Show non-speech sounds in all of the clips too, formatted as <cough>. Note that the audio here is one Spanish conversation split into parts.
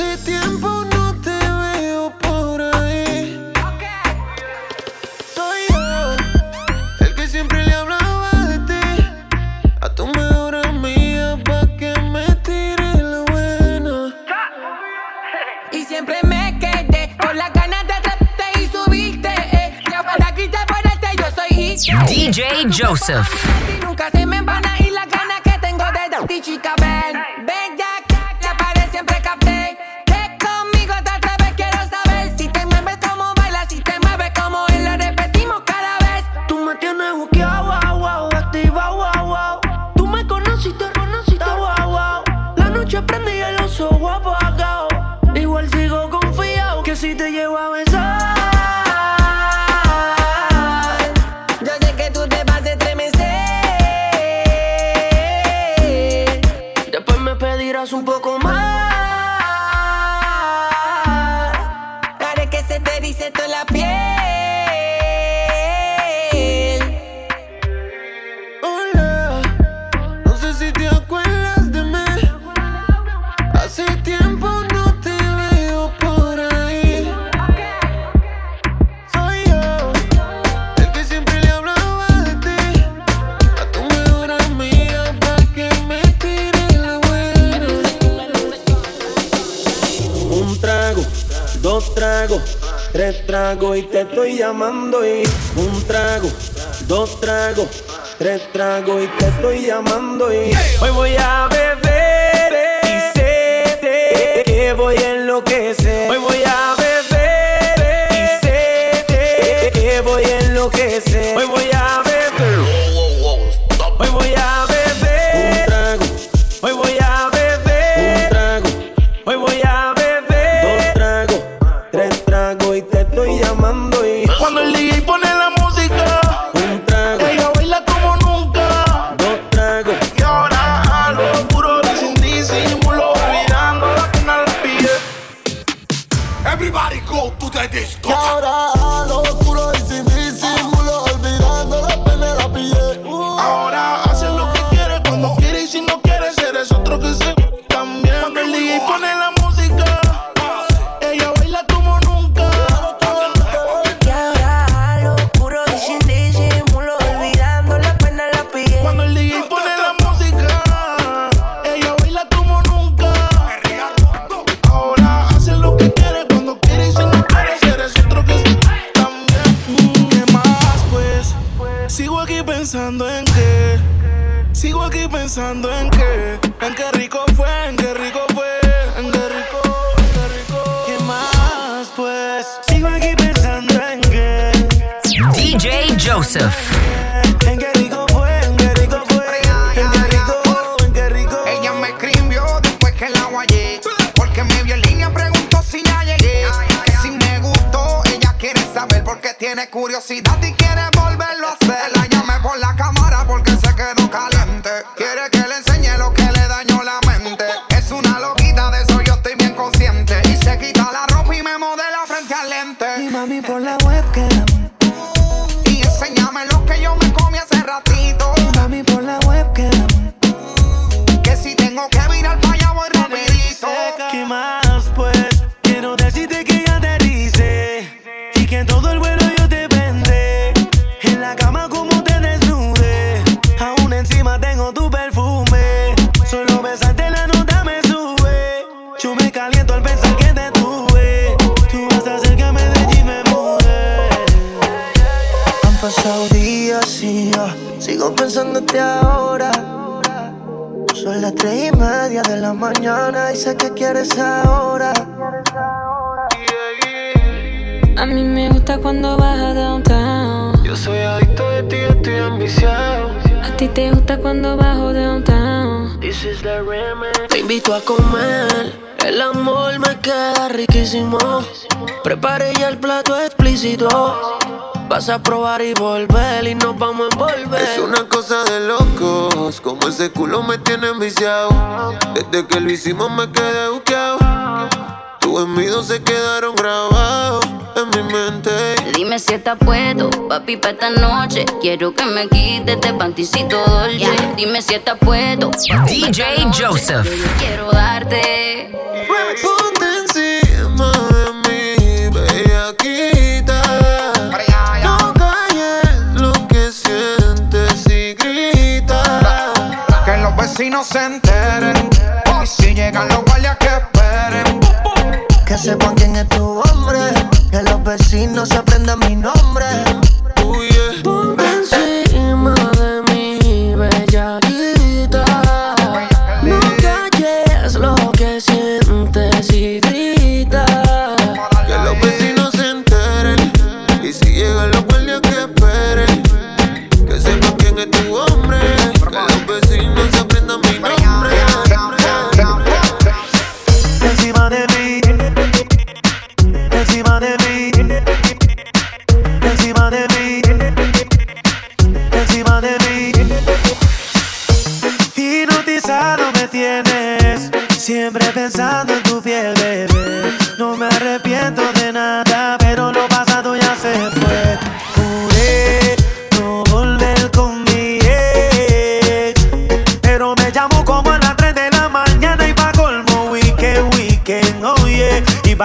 Hace tiempo no te veo por ahí. Soy yo, el que siempre le hablaba de ti. A tu mejor amiga pa' que me tire la buena. Y siempre me quedé con las ganas de atraparte y subirte. Eh. Ya para quitarte ponerte, yo soy DJ Joseph. cuando bajo downtown. Te invito a comer. El amor me queda riquísimo. Preparé ya el plato explícito. Vas a probar y volver y nos vamos a envolver. Es una cosa de locos, como ese culo me tiene enviciado. Desde que lo hicimos me quedé buqueado. Tus dos se quedaron grabados en mi mente. Dime si está puesto, papi, pa' esta noche. Quiero que me quites este panticito dolce. Yeah. Dime si está puesto. DJ Joseph. Quiero darte. Ponte encima de mí, bellaquita. No calles lo que sientes y grita. Que los vecinos se enteren. Y si llegan los guardias que esperen. Que sepan quién es tu hombre que los vecinos se aprendan mi nombre. Eh.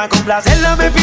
pa' complacerla me pide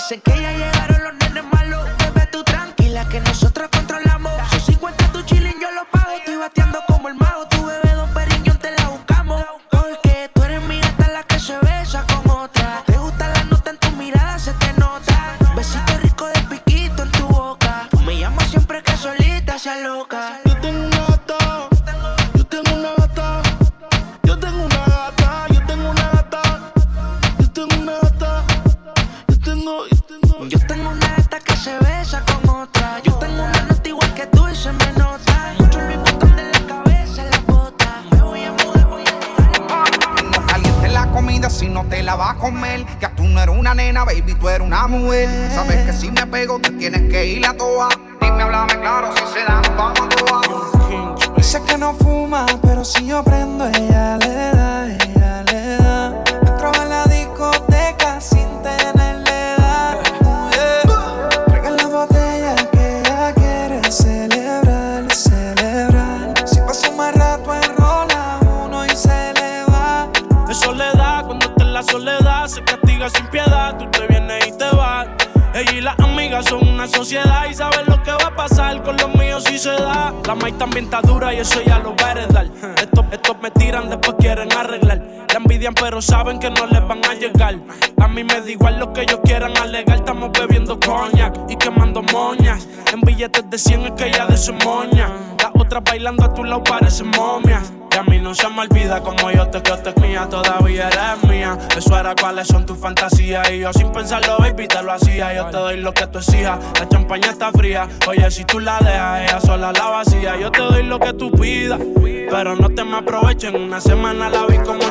Dice que ya llegó. Oye, si tú la dejas, ella sola la vacía. Yo te doy lo que tú pidas, pero no te me aprovecho. En una semana la vi como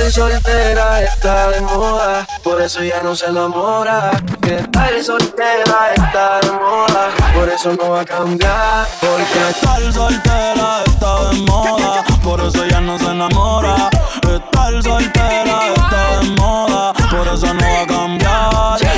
tal soltera está de moda, por eso ya no se enamora. Que tal soltera está de moda, por eso no va a cambiar. Porque tal soltera está de moda, por eso ya no se enamora. Estar soltera está de moda, por eso no va a cambiar.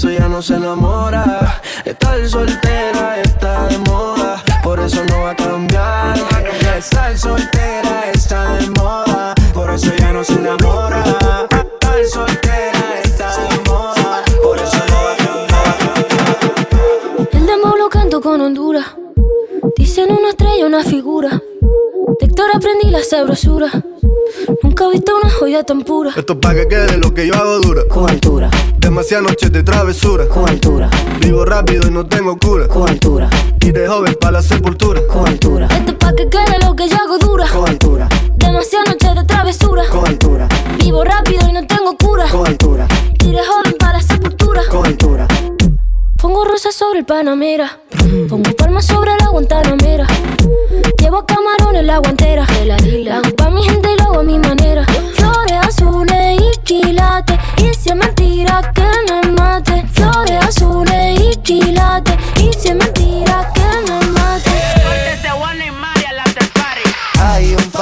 Eso ya no se enamora. Estar soltera está de moda, por eso no va a cambiar. Estar soltera está de moda, por eso ya no se enamora. Estar soltera está de moda, por eso no va a cambiar. El demo lo canto con Honduras. Dicen una estrella, una figura. Aprendí la sabrosura. Nunca he visto una joya tan pura. Esto es pa' que quede lo que yo hago dura. Con altura, Demasiadas noches de travesura. con altura, Vivo rápido y no tengo cura. con altura, Y de joven para la sepultura. con altura. Esto es pa' que quede lo que yo hago dura. Con altura, Demasiadas noches de travesura. con altura, Vivo rápido y no tengo cura. con altura, Y de joven para la sepultura. con altura. Pongo rosas sobre el Panamera. Pongo palmas sobre la Guantanamera. Llevo camarones la guantera. La hago pa' mi gente y lo hago a mi manera. Flores azules y quilates. Y si es mentira que me mate. Flores azules y quilates. Y si es mentira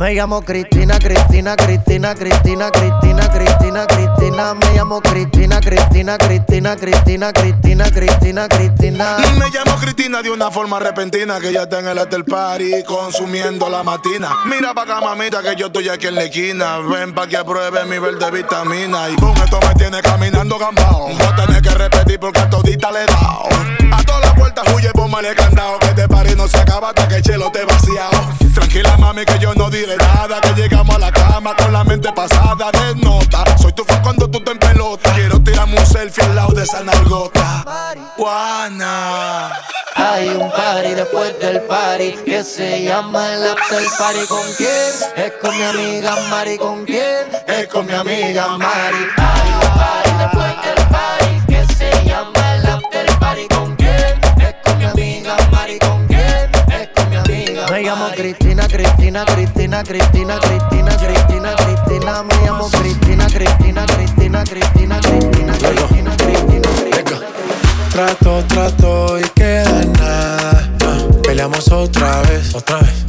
Me llamo Cristina, Cristina, Cristina, Cristina, Cristina, Cristina, Cristina, me llamo Cristina, Cristina, Cristina, Cristina, Cristina, Cristina, Cristina. Me llamo Cristina de una forma repentina que ya está en el after party consumiendo la matina. Mira pa' acá, mamita, que yo estoy aquí en la esquina. Ven pa' que apruebe mi verde vitamina. Y con esto me tiene caminando gambao. No tenés que repetir porque a todita le he dado. A todas las puertas huye, ponme candado. Que este party no se acaba hasta que el chelo te vaciado. Tranquila, mami, que yo no diré Que llegamos a la cama con la mente pasada de nota. Soy tu fan cuando tú te pelota. Quiero tirarme un selfie al lado de esa nargota. Juana. Hay un party después del party que se llama el after party. ¿Con quién? Es con mi amiga Mari. ¿Con quién? Es con mi amiga Mari. Hay un party después del party Cristina, Cristina, Cristina, Cristina, Cristina. Me llamo Cristina, Cristina, Cristina, Cristina, Cristina, Cristina, Cristina, Cristina. Trato, trato y queda nada. Peleamos otra vez, otra vez,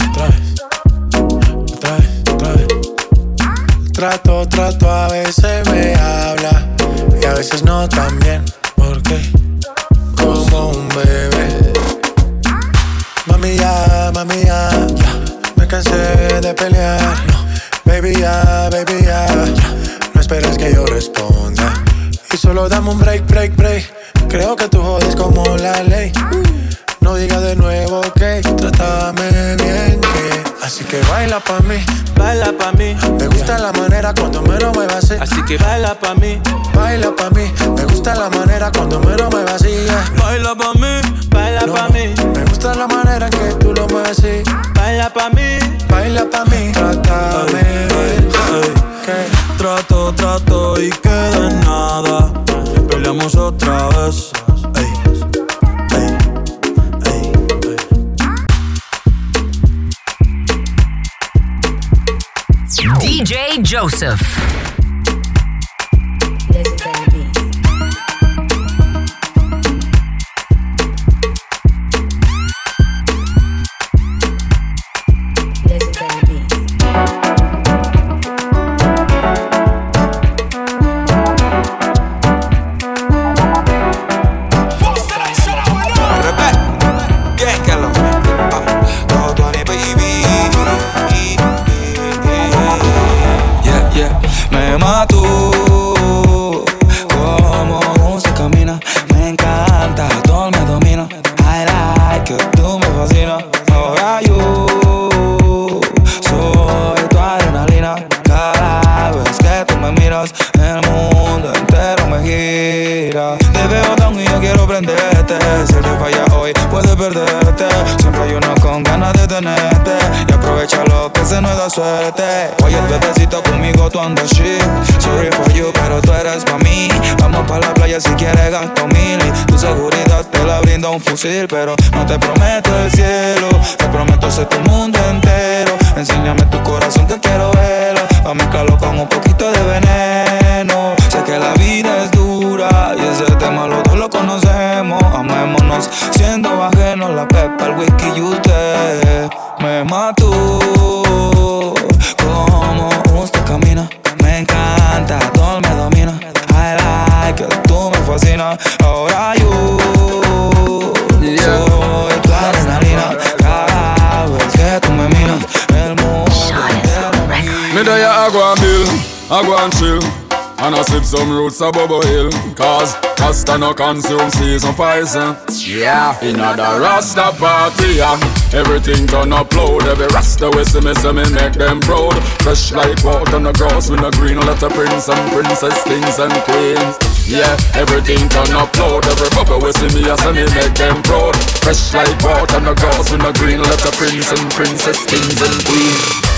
poison Yeah In the Rasta party yeah. Everything turn upload Every Rasta we see me see me make them proud. Fresh like water on the grass with no green Let a prince and princess things and queens. Yeah Everything turn upload Every bubble we see me I see me make them proud. Fresh like water on the grass with no green Let a prince and princess things and queens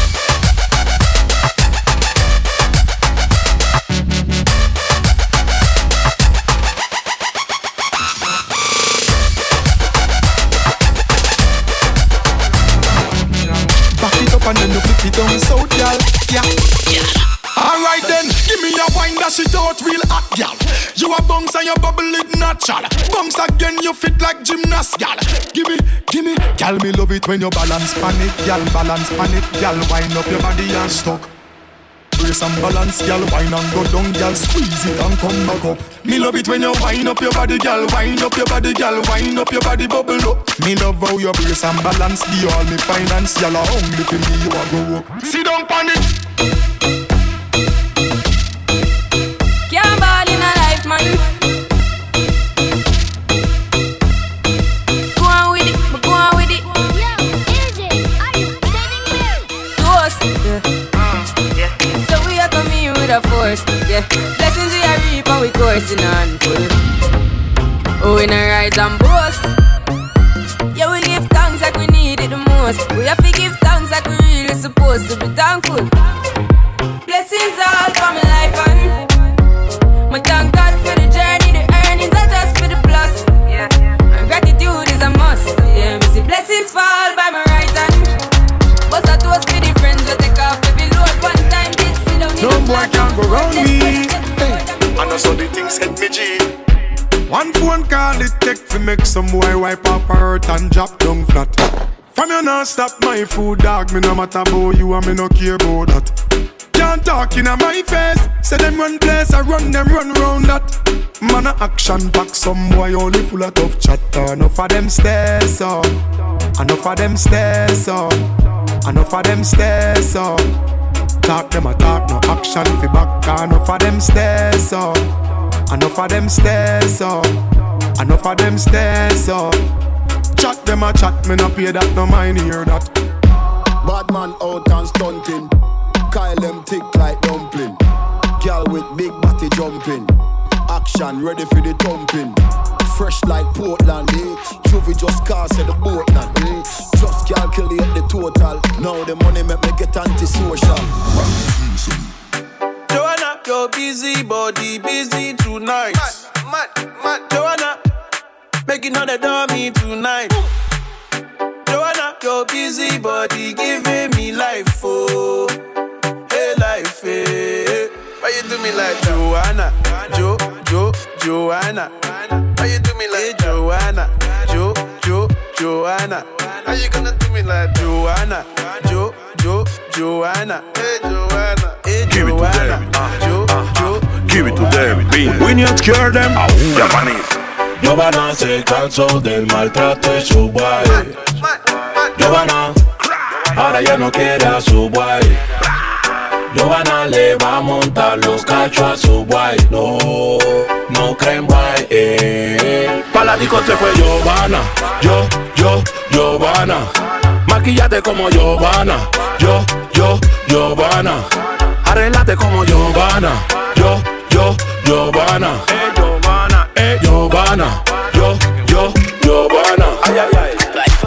it down south, y'all. Yeah. Alright then, give me a wine that shit out real hot, y'all. You a bounce and you bubble it natural. Bounce again, you fit like gymnast, y'all. Give me, give me, y'all me love it when you balance pan it, y'all. Balance pan it, y'all. Wind up your body and stuck. Brace and balance, y'all. Wine and go down, y'all. Squeeze it and come back up. Me love it when you wind up your body, y'all. Wind up your body, y'all. Wind up your body, bubble up. Me love how you brace and balance. Be all me finance, y'all. Only for me you a go up. Sit down pan a force, yeah. Blessings we are reap and we coursing on full. Oh, we not rise and boast. Yeah, we give thanks like we need it the most. We have to give thanks like we really supposed to be thankful. Blessings all for my life and my thank God for the journey, the earnings are just for the plus. Yeah. And gratitude is a must. Yeah, me see blessings fall go round me. Hey. I know so the things hit me G. One phone call it take to make some boy wipe up her hurt and drop down flat. From you not stop my food dog, me no matter about you and me no care about that. Can't talk in my face, say them run place, I run them run round that. Man a action back, some boy only full of tough chatter. Enough of them stairs up, enough of them stairs up, enough of them stairs up. Talk them a talk, no action fi back. Enough of them stairs up, enough of them stairs up, enough of them stairs up. Chat them a chat, me no pay that, no mind hear that. Bad man out and stunting. Kyle them thick like dumpling. Girl with big body jumping. Action ready for the thumping. Fresh like Portland, eh? Juvie just cast at the Portland, eh? Just calculate the total. Now the money make me get antisocial. Joanna, your busy body busy tonight. Mad, mad, Joanna, making all the dummy tonight. Joanna, your busy body giving me life, oh, hey life, hey. Why you do me like Joanna, Jo, Jo, Joanna? Me like hey, Joanna, Jo, Jo, Joanna? How you gonna do me like Joanna, Jo, Jo, Joanna? Hey Joanna, hey Give it to Joanna, Jo, Jo, Give it to David. Bean. We need to cure them. Japanese. Giovanna se cansó del maltrato de su guay. Giovanna, ahora ya no quiere a su guay. Giovanna le va a montar los cachos a su guay. No, no creen guay. Eh. Pa' la disco se fue Giovanna. Yo, yo, Giovanna. Maquillate como Giovanna. Yo, yo, Giovanna. Arreglate como Giovanna. Yo, yo, Giovanna. Eh, Giovanna. Eh, Giovanna.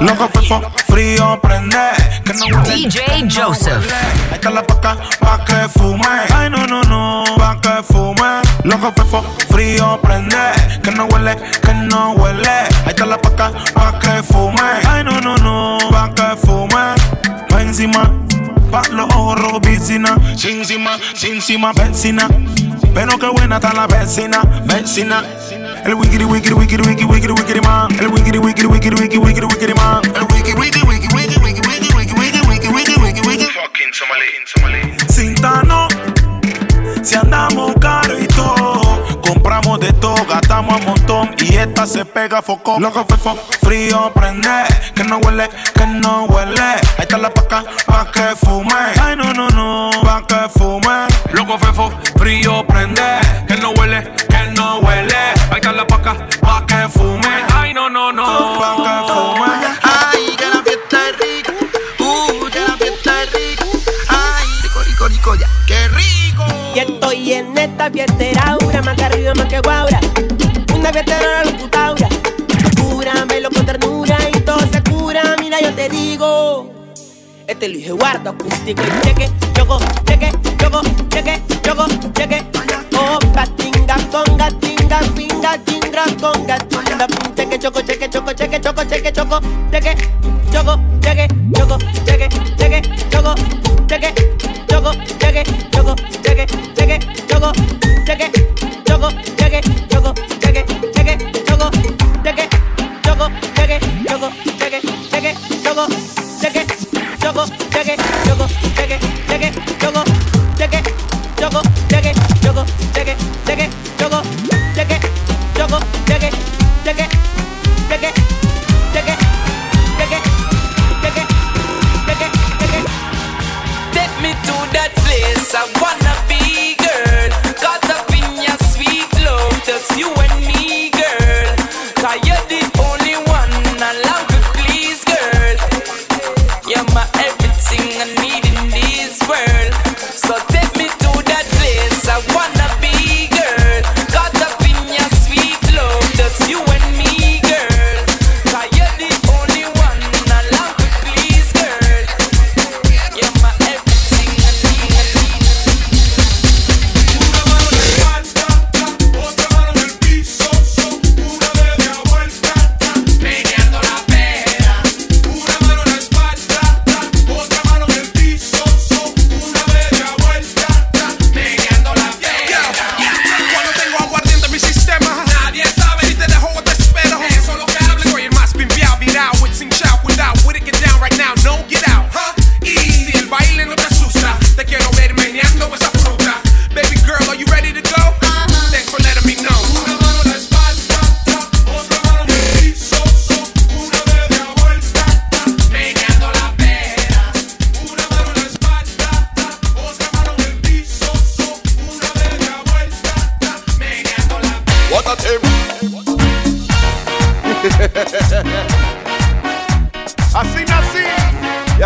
Loco fefo, frío prende. Que no. DJ Joseph. Ahí está la paca pa' que fume. Ay, no, no, no, pa' que fume. Loco fefo, frío prende. Que no huele, que no huele. Ahí está la paca pa' que fume. Ay, no, no, no, pa' que fume. Pa' encima, pa' los ojos rojos piscina. Sin cima, sin cima, vecina. Pero qué buena está la vecina, vecina. El wikiri wikiri wikiri wikiri wikiri wikiri man. El wikiri wikiri wikiri wikiri wikiri wikiri man. El wikiri wikiri wikiri wikiri wikiri wikiri wikiri wikiri wikiri wikiri wikiri Fucking Somali, Somali. Cintano, si andamos caro de todo, gastamos a montón y esta se pega foco. Loco fefo, frío prende, que no huele, que no huele. Ahí está la paca, pa' que fume. Ay no no no, pa' que fume. Loco fefo, frío prende, que no huele, que no huele. Ahí está la paca, pa' que fume. Ay no no no, pa' que fume. Ay, que la fiesta es rica. Uh, que la fiesta es rica. Ay, rico, rico, rico, ya. ¡Qué rico! Y estoy en esta fiestera, más más que guaura. Una fiestera locutaura. Cúramelo con ternura y todo se cura. Mira, yo te digo. Este Luis Eduardo acústico cheque, choco, cheque, choco, cheque, choco, cheque. Tinga, conga, tinga, pinga, chingra, conga, tinga, cheque, choco, cheque, choco, cheque, choco, cheque, choco, cheque, choco, cheque, choco, cheque, cheque, choco, cheque, choco, cheque, choco, cheque, choco, cheque, cheque, choco, cheque, choco, cheque, choco, cheque, cheque, choco, cheque, choco, cheque, choco, cheque, cheque, choco, cheque, choco, cheque, choco, cheque, cheque, choco, cheque, choco, cheque, cheque,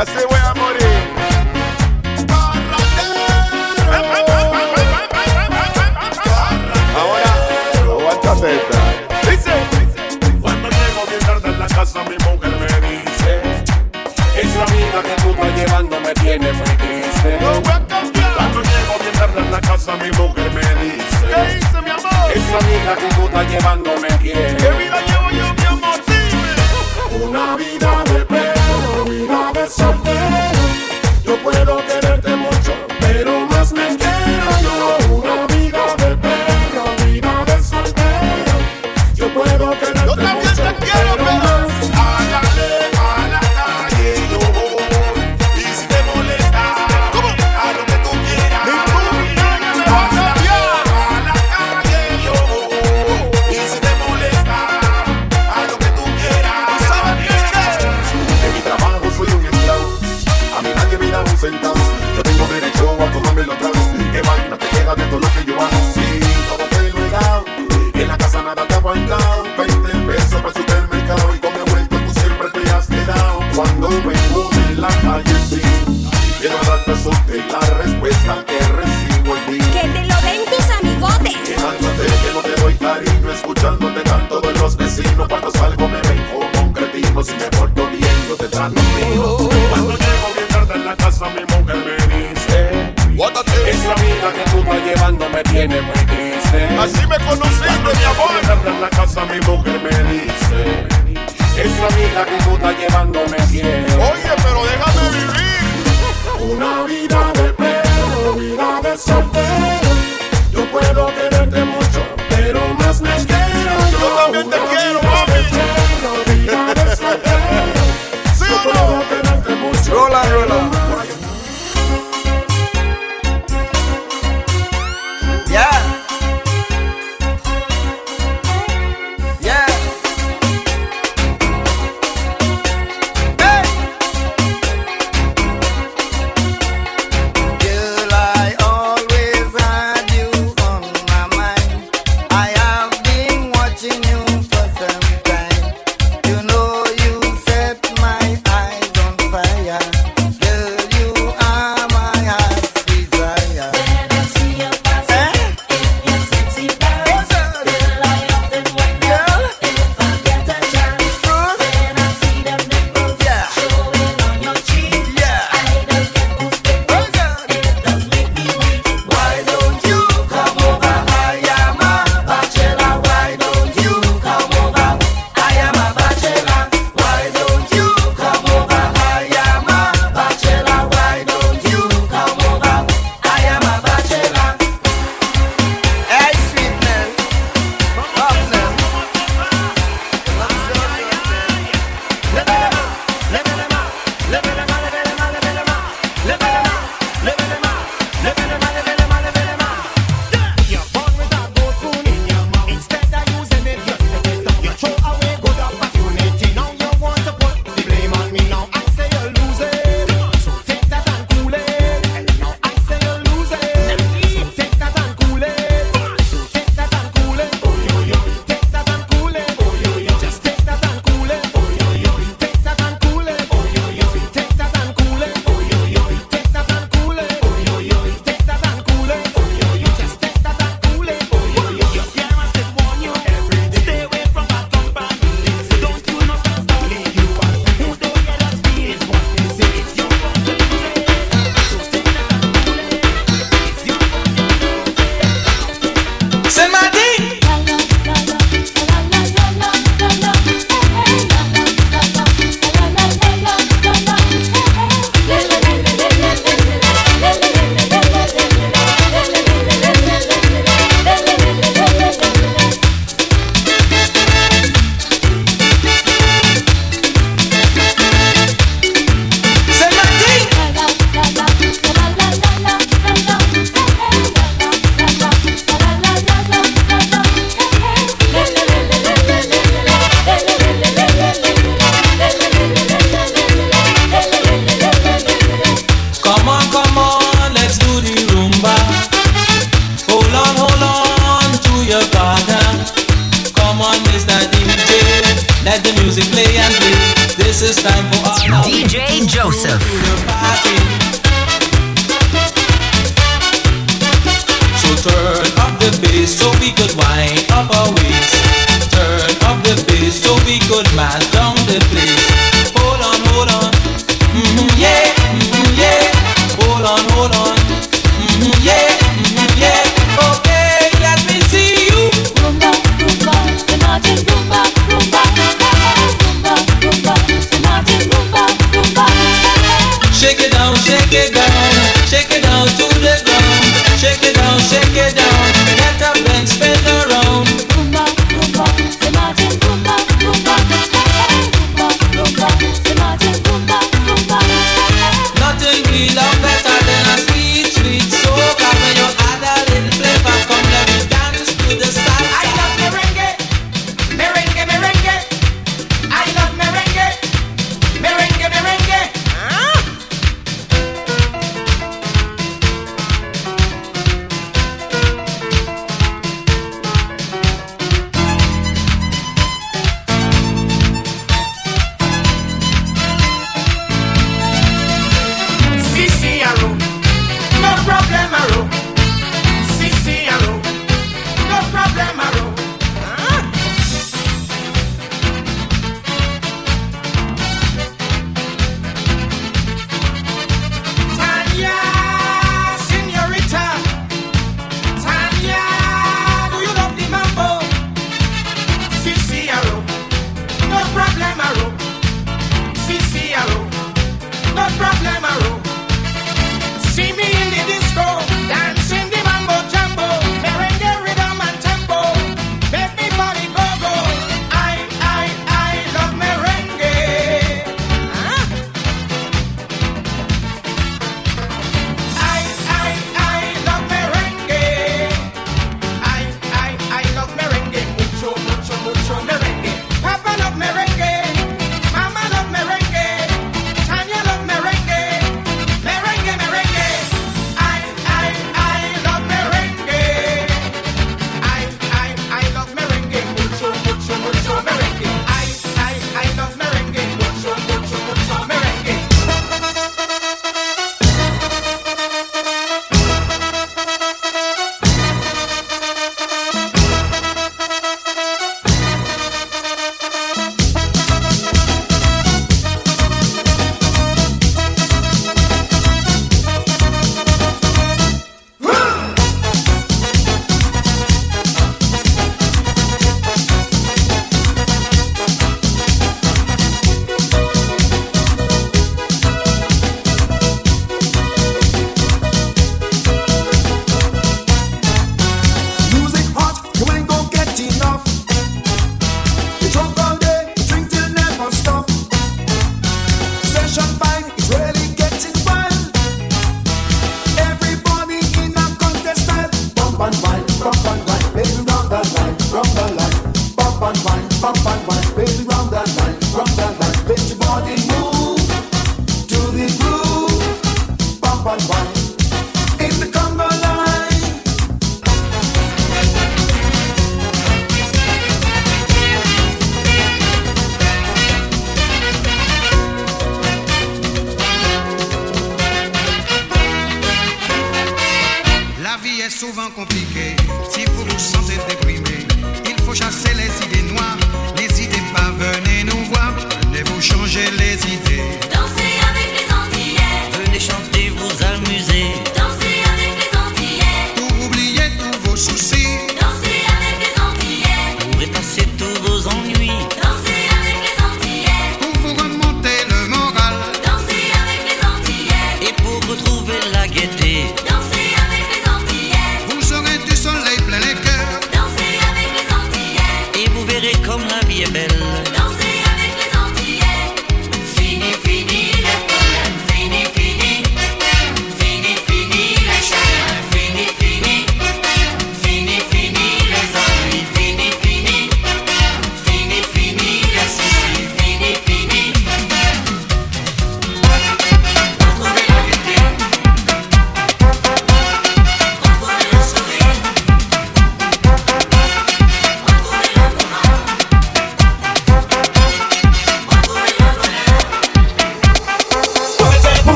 y así voy a morir. Ahora, aguántate esta. Dice. Cuando llego bien tarde en la casa, mi mujer me dice: Esa amiga que tú estás llevando me tiene muy triste. Cuando llego bien tarde en la casa, mi mujer me dice: ¿Qué dice mi amor? Esa amiga que tú estás llevando me tiene.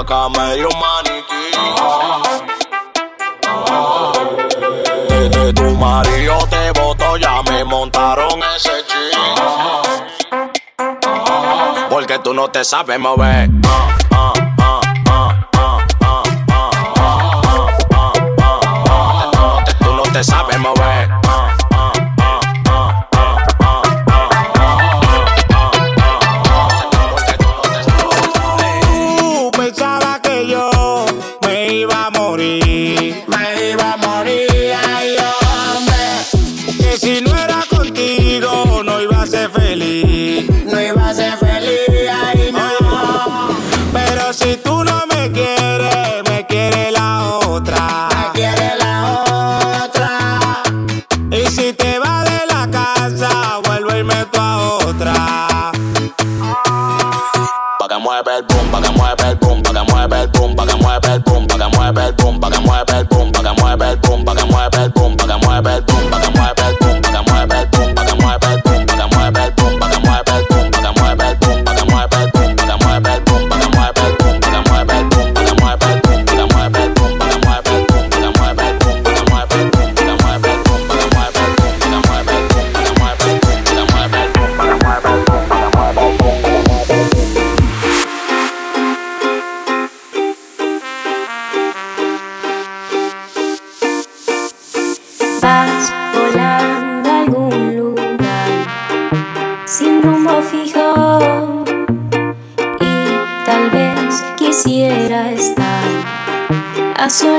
la cama y un maniquí. Oh, oh, oh, tu marido te votó, ya me montaron ese ching. Porque tú no te sabes mover. Tú no te sabes mover.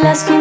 las que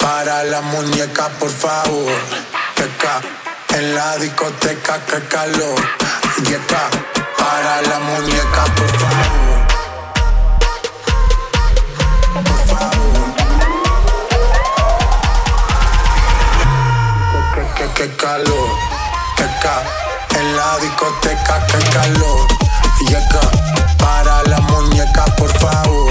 Para la muñeca, por favor. Que ca en la discoteca, qué calor. Y acá, para la muñeca, por favor. Por favor. Que, que, que calor, que ca en la discoteca, qué calor. Y acá, para la muñeca, por favor.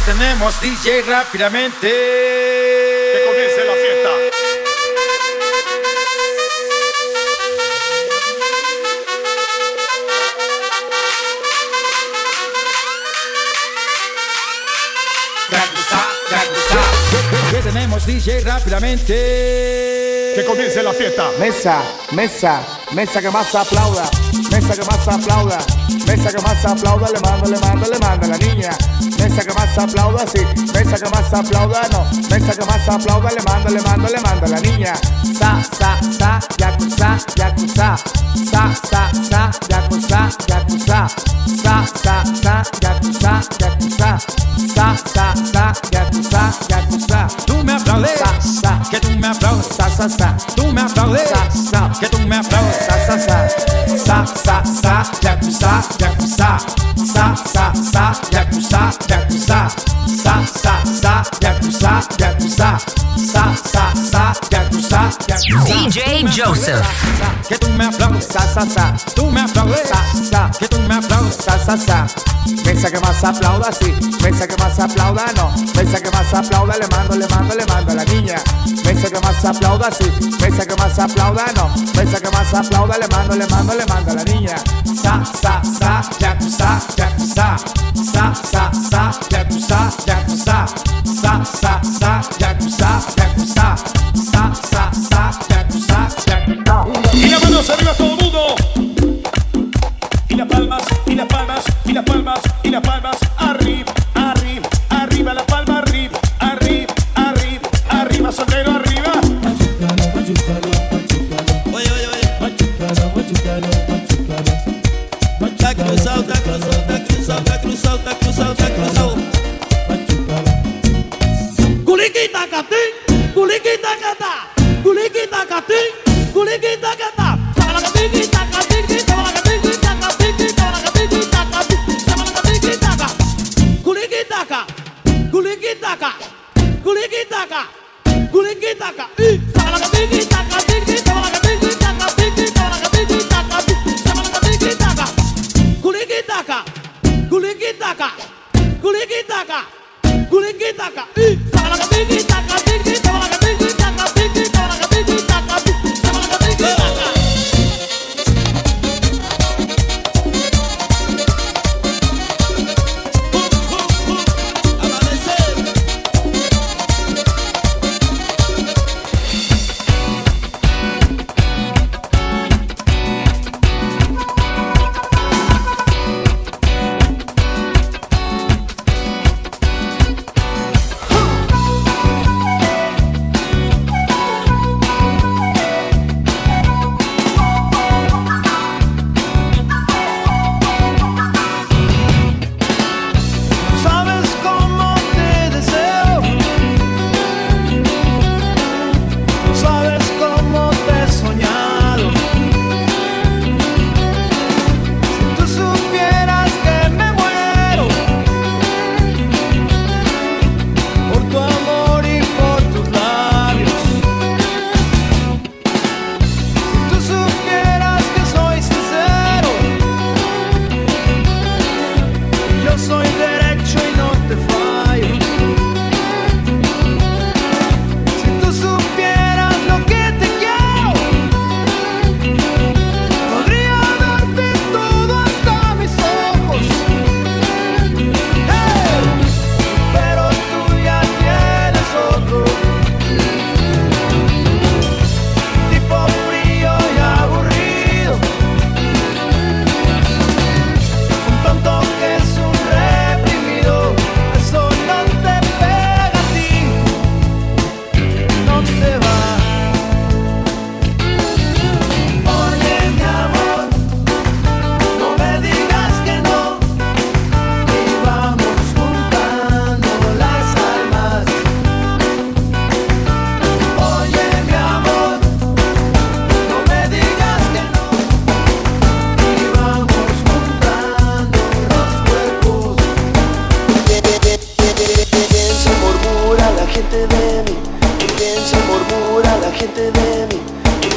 ¿Qué tenemos, DJ, rápidamente? Que comience la fiesta. ¿Qué tenemos, DJ, rápidamente? Que comience la fiesta. Mesa, mesa, mesa que más aplauda, mesa que más aplauda, mesa que más aplauda, le mando, le mando, le mando a la niña. Mesa que más aplauda, sí, mesa que más aplauda, no, mesa que más aplauda, le mando, le mando, le mando a la niña. Sa, sa, sa, yakuza, yakuza, sa, sa, sa, yakuza, yakuza, sa, sa, sa, yakuza, yakuza, sa, sa, sa, yakuza, yakuza. Tú me aplaudes, Sa, sa, que tú me aplaudes, sa, sa, sa. tú me aplaudes, Sa, sa. que tú me aplaudes. sa sa sa sa sa sa yakuza yakuza sa sa sa yakuza yakuza sa sa sa yakuza DJ Joseph. Que tú me aplaudes, sa sa sa. Tú me aplaudes, sa sa. Que tú me aplaudes. sa sa sa. Mesa que más aplauda sí. Mesa que más aplauda no. Mesa que más aplauda le mando le mando le mando a la niña. Mesa que más aplauda sí. Mesa que más aplauda no. Mesa que más aplauda le mando le mando le mando a la niña. Sa sa sa yakuza yakuza sa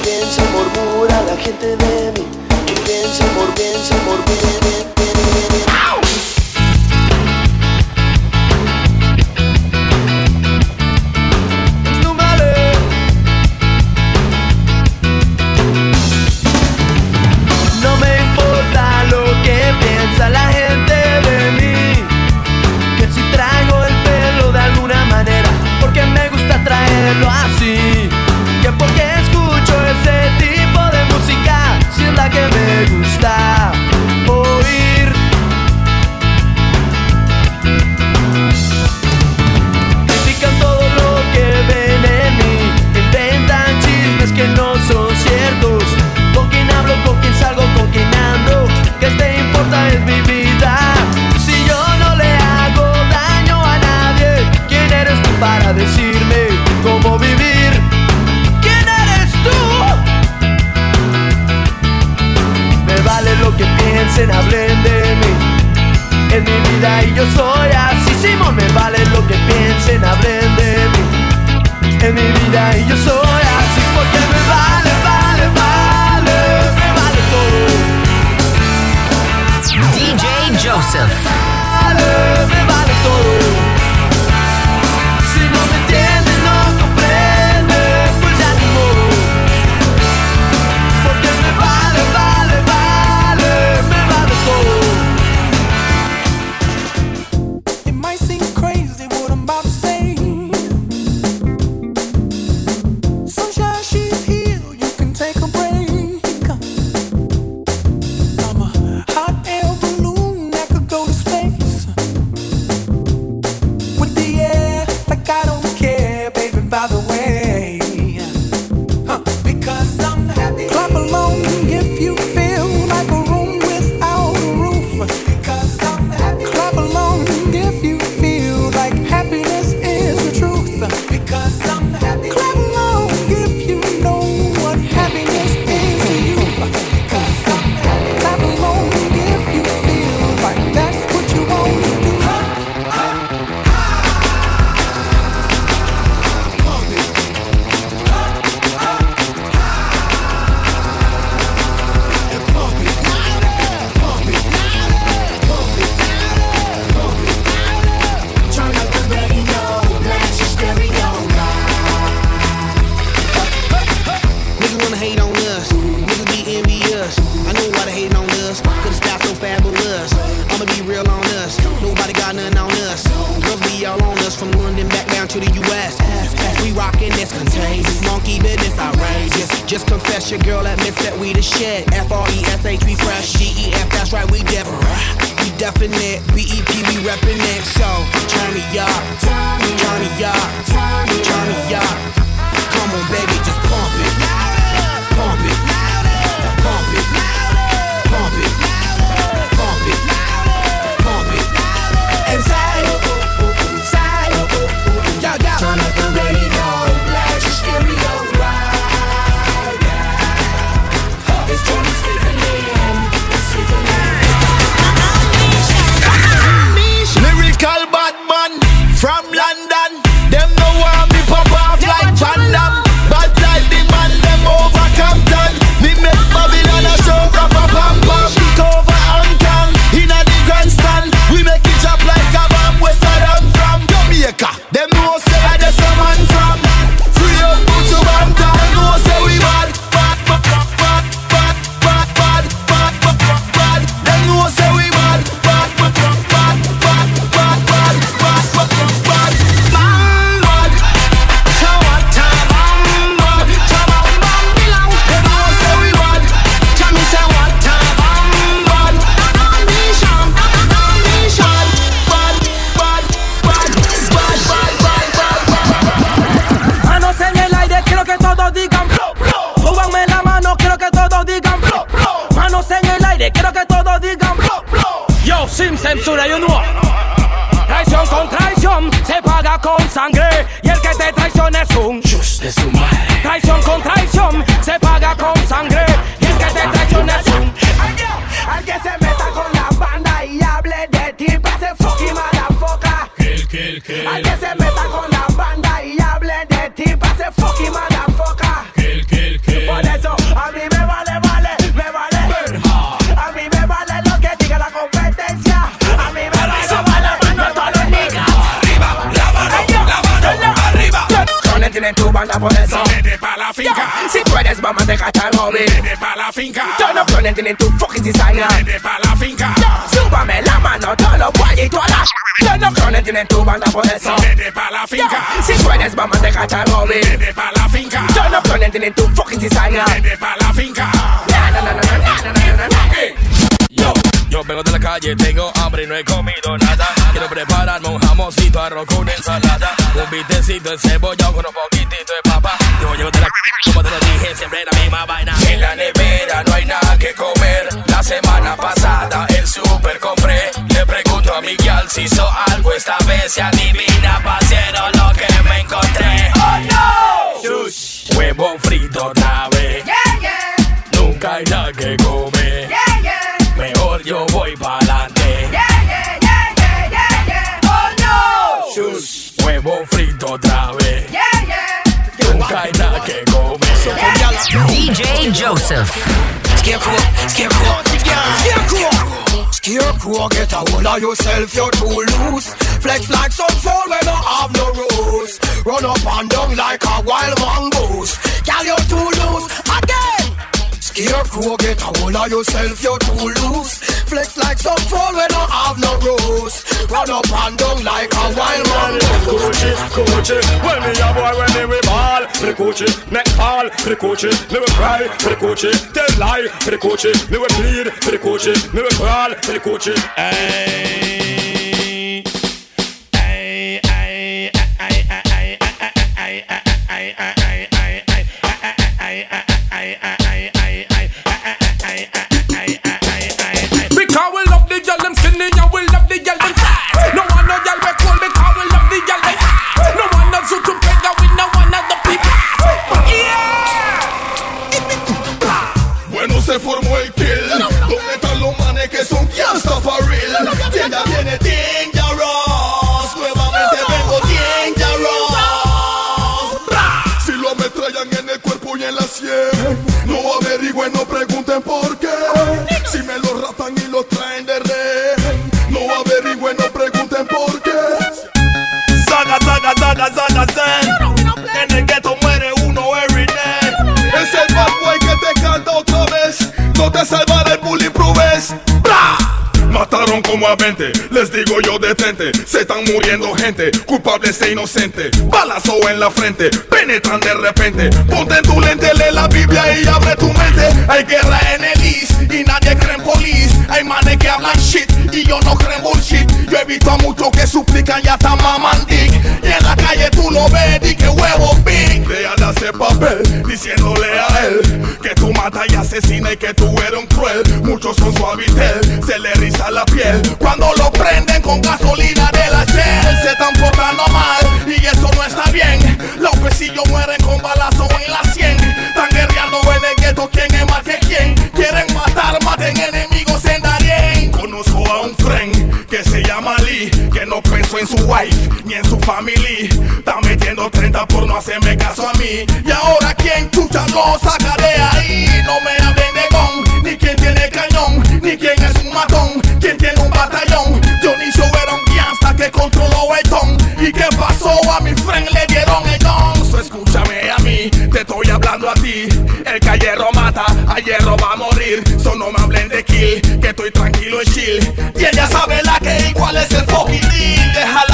bien se murmura la gente de mí. tiene tu fucking cizaña. Vete pa' la finca. Yo, yo vengo de la calle, tengo hambre y no he comido nada. Quiero prepararme un jamoncito, arroz con ensalada. Un bistecito de Joseph. Scarecrow, scarecrow, scarecrow. Scarecrow, get a hold of yourself, you're too loose. Flex like some fool when no have no rules. Run up and down like a wild mongoose. Girl, you're too loose again. Scarecrow, get a hold of yourself, you're too loose. Flex like some fool when no have no rules. Run up and down like a wild man. Kuchi, kuchi When me a boy when me we ball Prikuchi, neck fall me we cry Prikuchi, tell lie me we plead Prikuchi, me we crawl Prikuchi Hey. Mataron como a 20, les digo yo de frente Se están muriendo gente, culpables e inocentes. Balazo en la frente, penetran de repente. Ponte en tu lente, lee la Biblia y abre tu mente. Hay guerra en el East y nadie cree en police. Hay manes que hablan shit y yo no creo en Yo he a muchos que suplican y hasta maman dick. Y en la calle tú lo ves y que huevo big. Léale ese papel diciéndole a él Matas y asesinas y que tú eres un cruel. Muchos con su habitel se le riza la piel. Cuando lo prenden con gasolina de la Shell Se están portando mal y eso no está bien. Los pesillos mueren con balazo en la sien. Están guerreando en el gueto quién es más que quién Quieren matar, maten enemigos en Darien. Conozco a un friend que se llama Lee Que no pensó en su wife ni en su family. Está metiendo 30 por no hacerme caso a mí. Y ahora quién chucha lo saca de ahí No me hablen de gon, ni quién tiene cañón Ni quién es un matón, quién tiene un batallón. Johnny Show era un gangsta que controló el ton. ¿Y qué pasó? A mi friend le dieron el don. So escúchame a mí, te estoy hablando a ti. El que a hierro mata, a hierro va a morir. So no me hablen de kill, que estoy tranquilo y chill. Y ella sabe la que cuál es el fucking deal. Deja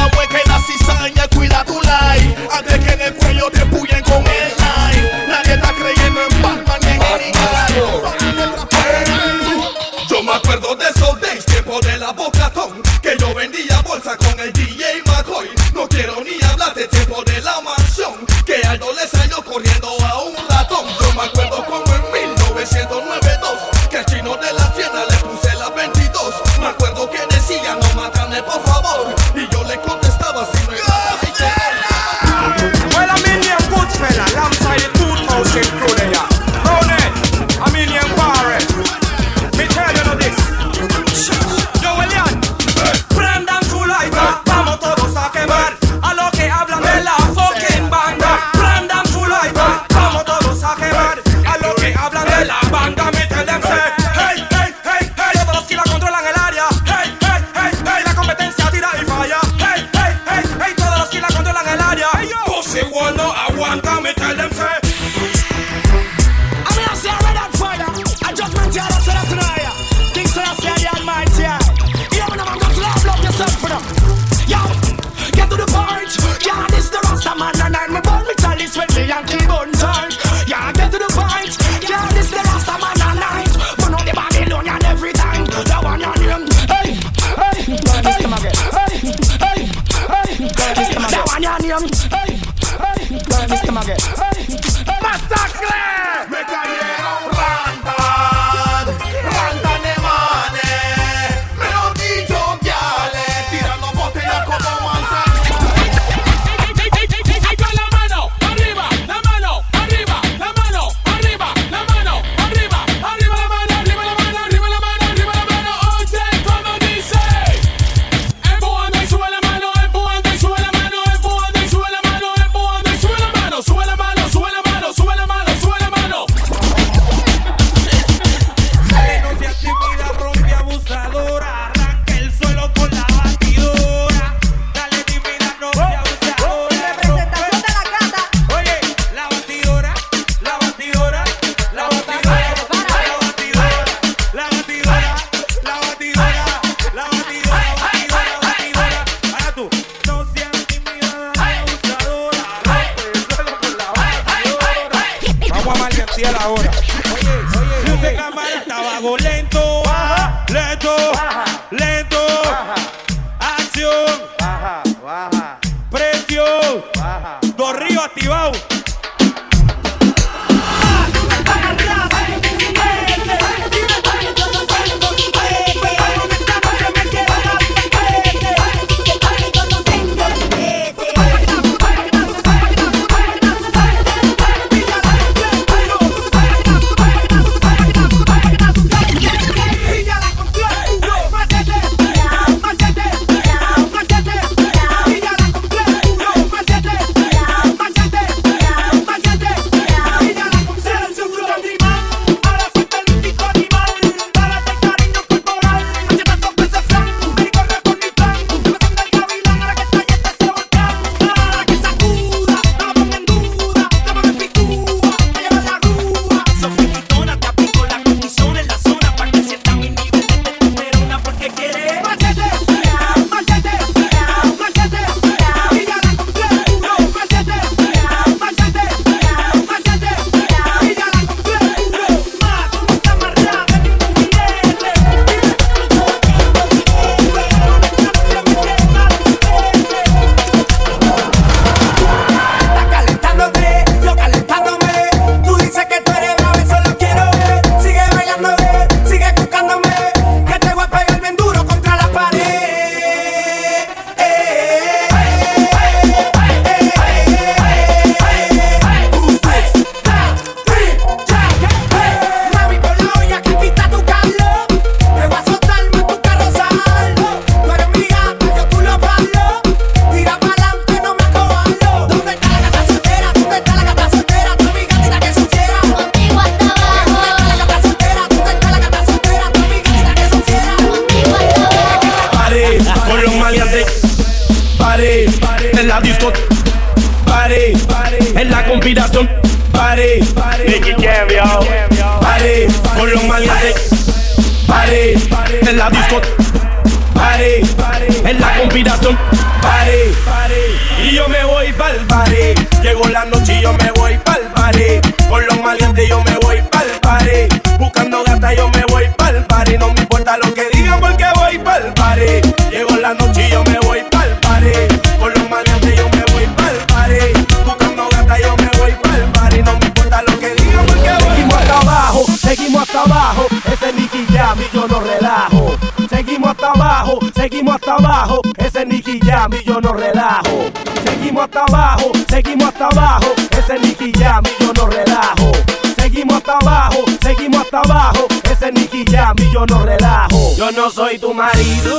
seguimos hasta abajo. Ese Nicky Jam y yo no relajo. Seguimos hasta abajo, seguimos hasta abajo. Ese Nicky Jam y yo no relajo. Seguimos hasta abajo, seguimos hasta abajo. Ese Nicky Jam y yo no relajo. Yo no soy tu marido,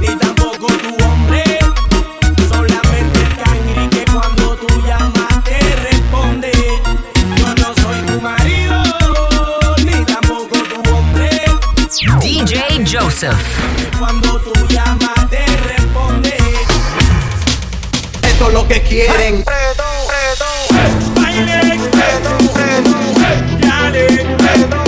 ni tampoco tu Joseph. Cuando tú llamas, te responde. Esto es lo que quieren. Hey. Baile, hey. Hey.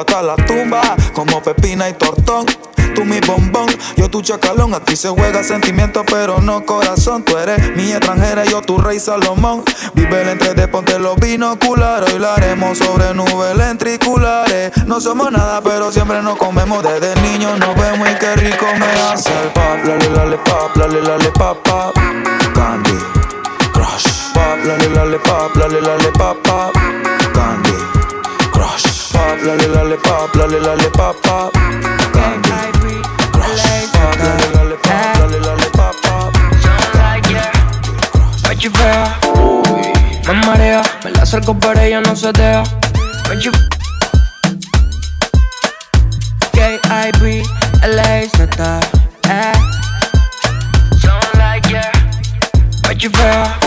hasta la tumba, como pepina y tortón. Tú mi bombón, yo tu chacalón. Aquí se juega sentimiento, pero no corazón. Tú eres mi extranjera, yo tu rey Salomón. Vive el entre de ponte los binoculares. Hoy la haremos sobre nubes lentriculares. No somos nada, pero siempre nos comemos. Desde niños nos vemos y qué rico me hace el pop. La le la le pop, la la pop, pop. Candy, crush. Pop, la le la le pop, la la pop, pop. Candy lale, lale, pop, lale, lale, pop, pop. Me marea, me la acerco pero ella no se deja Me chif... K.I.B. L.A. Z. Eh Sound like yeah Me chifea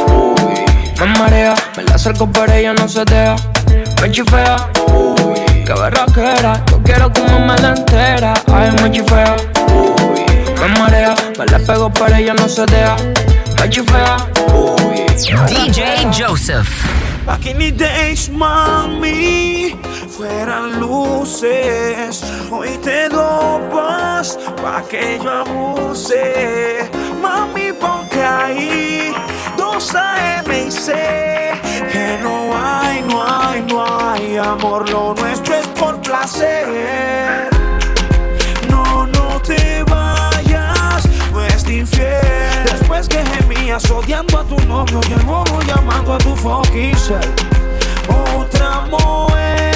Me marea, me la acerco pero ella no se deja Me chifea Uy Qué barraquera, yo quiero comerme la entera. Ay, muy fea, uy, me marea. Me la pego, pero ella no se deja. Muy fea, uy. DJ Joseph. Back in the days, mami, fueran luces. Hoy te dopas pa' que yo abuse. Mami, ponte ahí, dos AM y C que no hay, no hay, no hay amor. Lo nuestro es por placer. No, no te vayas, no es infiel. Después que gemías odiando a tu novio y el bobo llamando a tu fucking. Otra mujer,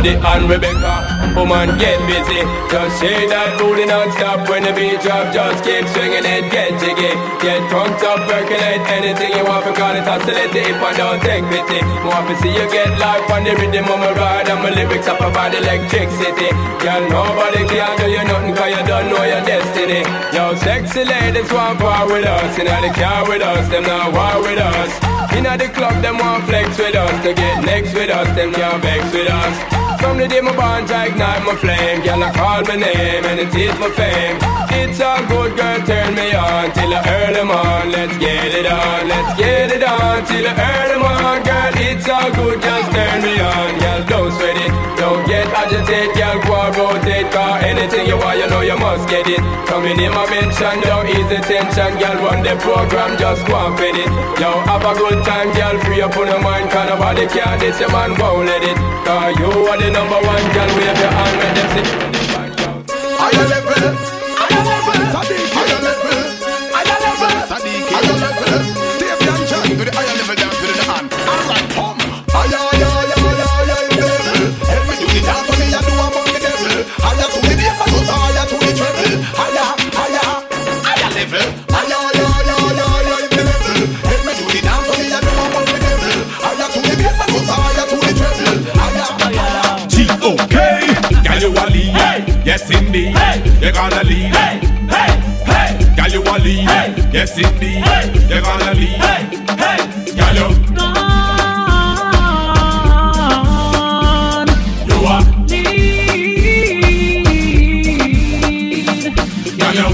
Jody and Rebecca. Woman, get busy. Just shake that booty non-stop when the beat drop. Just keep swinging it, get jiggy. Get drunk up, percolate anything you want. Because it's oscillating if I don't take pity. Want to see you get life on the rhythm of my ride. And my lyrics up provide electricity. Girl, nobody can do you nothing cause you don't know your destiny. Yo, sexy ladies want war with us. You know the car with us, them not war with us. In the club, them want flex with us. To get next with us, them can't vex with us. From the day my bond, I ignite my flame. Girl, I call my name and it is my fame. It's a good girl, turn me on till I earn them. Let's get it on, let's get it on till I earn them. Girl, it's all good, just turn me on. Girl, don't sweat it, don't get agitated. Girl, go and rotate, cause anything you want, you know you must get it. Coming in my mention, don't ease the tension. Girl, run the program, just go and fit it. Yo, have a good time, girl, free up on your mind. Cause nobody can this, your man won't let it. Cause you are the number one, girl, wave your hand, make them see. Higher level, higher level, Yes, indeed. You're gonna lead. Hey, hey, hey. Girl, you a lead. Yes, indeed. You're gonna lead. Girl, you. You a Girl, you.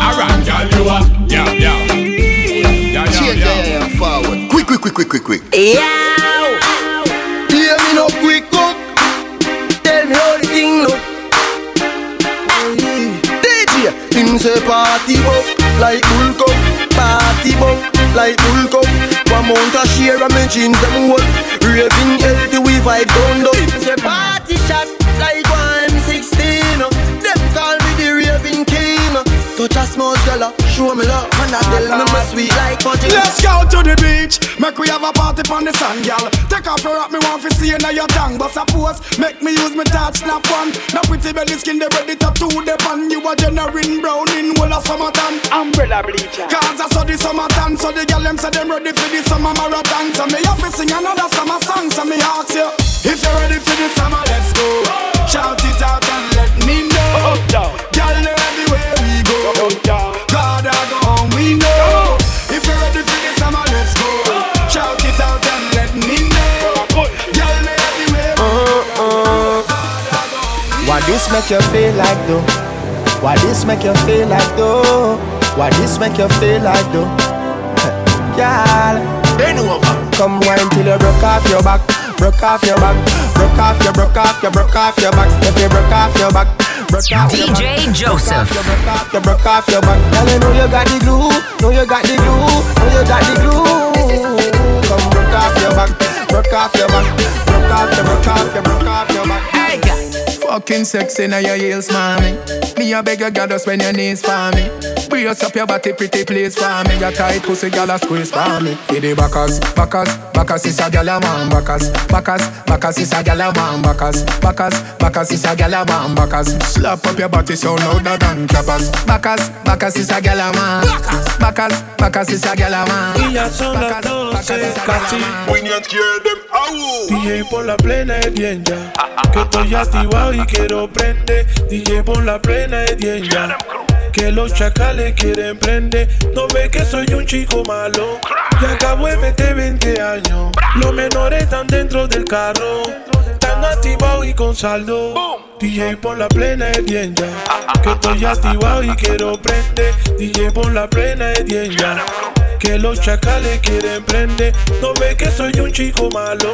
Alright, girl, you a. Yeah, yeah. Yeah, yeah, yeah, yeah, forward. Quick, quick, quick, quick, quick, quick. Yeah. Say party up like bull cup. Party bump like bull cup. One month a share of me jeans them hold. Raving healthy we vibe down. Him say party shot like one M16. Them call me the raving king. Touch a small girl, show me love. And I tell me my sweet like fudge. Let's go to the beach. Make we have a party on the sand, girl. Take off your rock, me want to see you now your tongue. But suppose, make me use my touch, snap one. Now pretty belly skin, they ready to do the pan. You a generating brown in whole of summertime. Umbrella bleacher. Cause I saw the summertime, so the girl them say them ready for the summer marathon. So me have to sing another summer song. So me ask you, if you're ready for the summer, let's go. Shout it out and let me know. Girl, know everywhere we go. God, I go home, we know. If you're ready for the summer, let's go. Shout it out and let me know. Girl, know everywhere we Why this make you feel like though? Why this make you feel like though? Why this make you feel like though? <laughs> Girl, bend over. Come wine till you broke off your back, broke off your back, broke off your, broke off your, broke off your back. If you broke off your back, broke off your back. DJ Joseph. Broke off your, broke off your back. Girl, you know you got the glue, know you got the glue, know you got the glue. Come broke off your back, broke off your back, broke off your, broke off your, broke off your back. Hey, Fucking sexy now your heels, mommy. Me a beg you, girl, just bend your knees for me. Brace up your body, pretty please for me. Your tight pussy, girl, a squeeze for me. For the backers, backers, backers is a girl a man. Backers, backers, backers is a girl a man. Backers, backers, backers is a girl a man. Backers, slap up your body so louder than clappers. Backers, backers is a girl a man. Backers, backers is a girl a man. Y ya son las 12 casi. DJ por la plena es bien ya. Que estoy activado y quiero prender. DJ por la plena es bien ya. Que los chacales quieren prender. No ve que soy un chico malo. Y acabo de meter 20 años. Los menores están dentro del carro. Están activados y con saldo. DJ por la plena es bien ya. Que estoy activado y quiero prender. DJ por la plena es bien ya. Que los chacales quieren prender. No ve que soy un chico malo.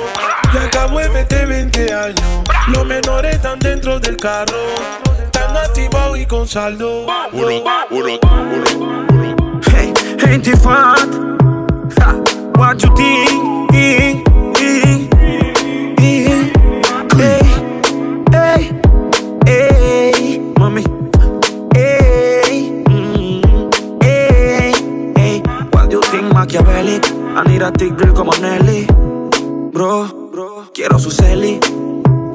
Y acabo de meter 20 años. Los menores están dentro del carro. Están activados y con saldo. Hey, ain't it fat? Ha, what you think? Hey, hey, hey, mami. Hey, mm, hey, hey. What do you think, Machiavelli? I need a thick girl como Nelly. Bro, quiero su celi.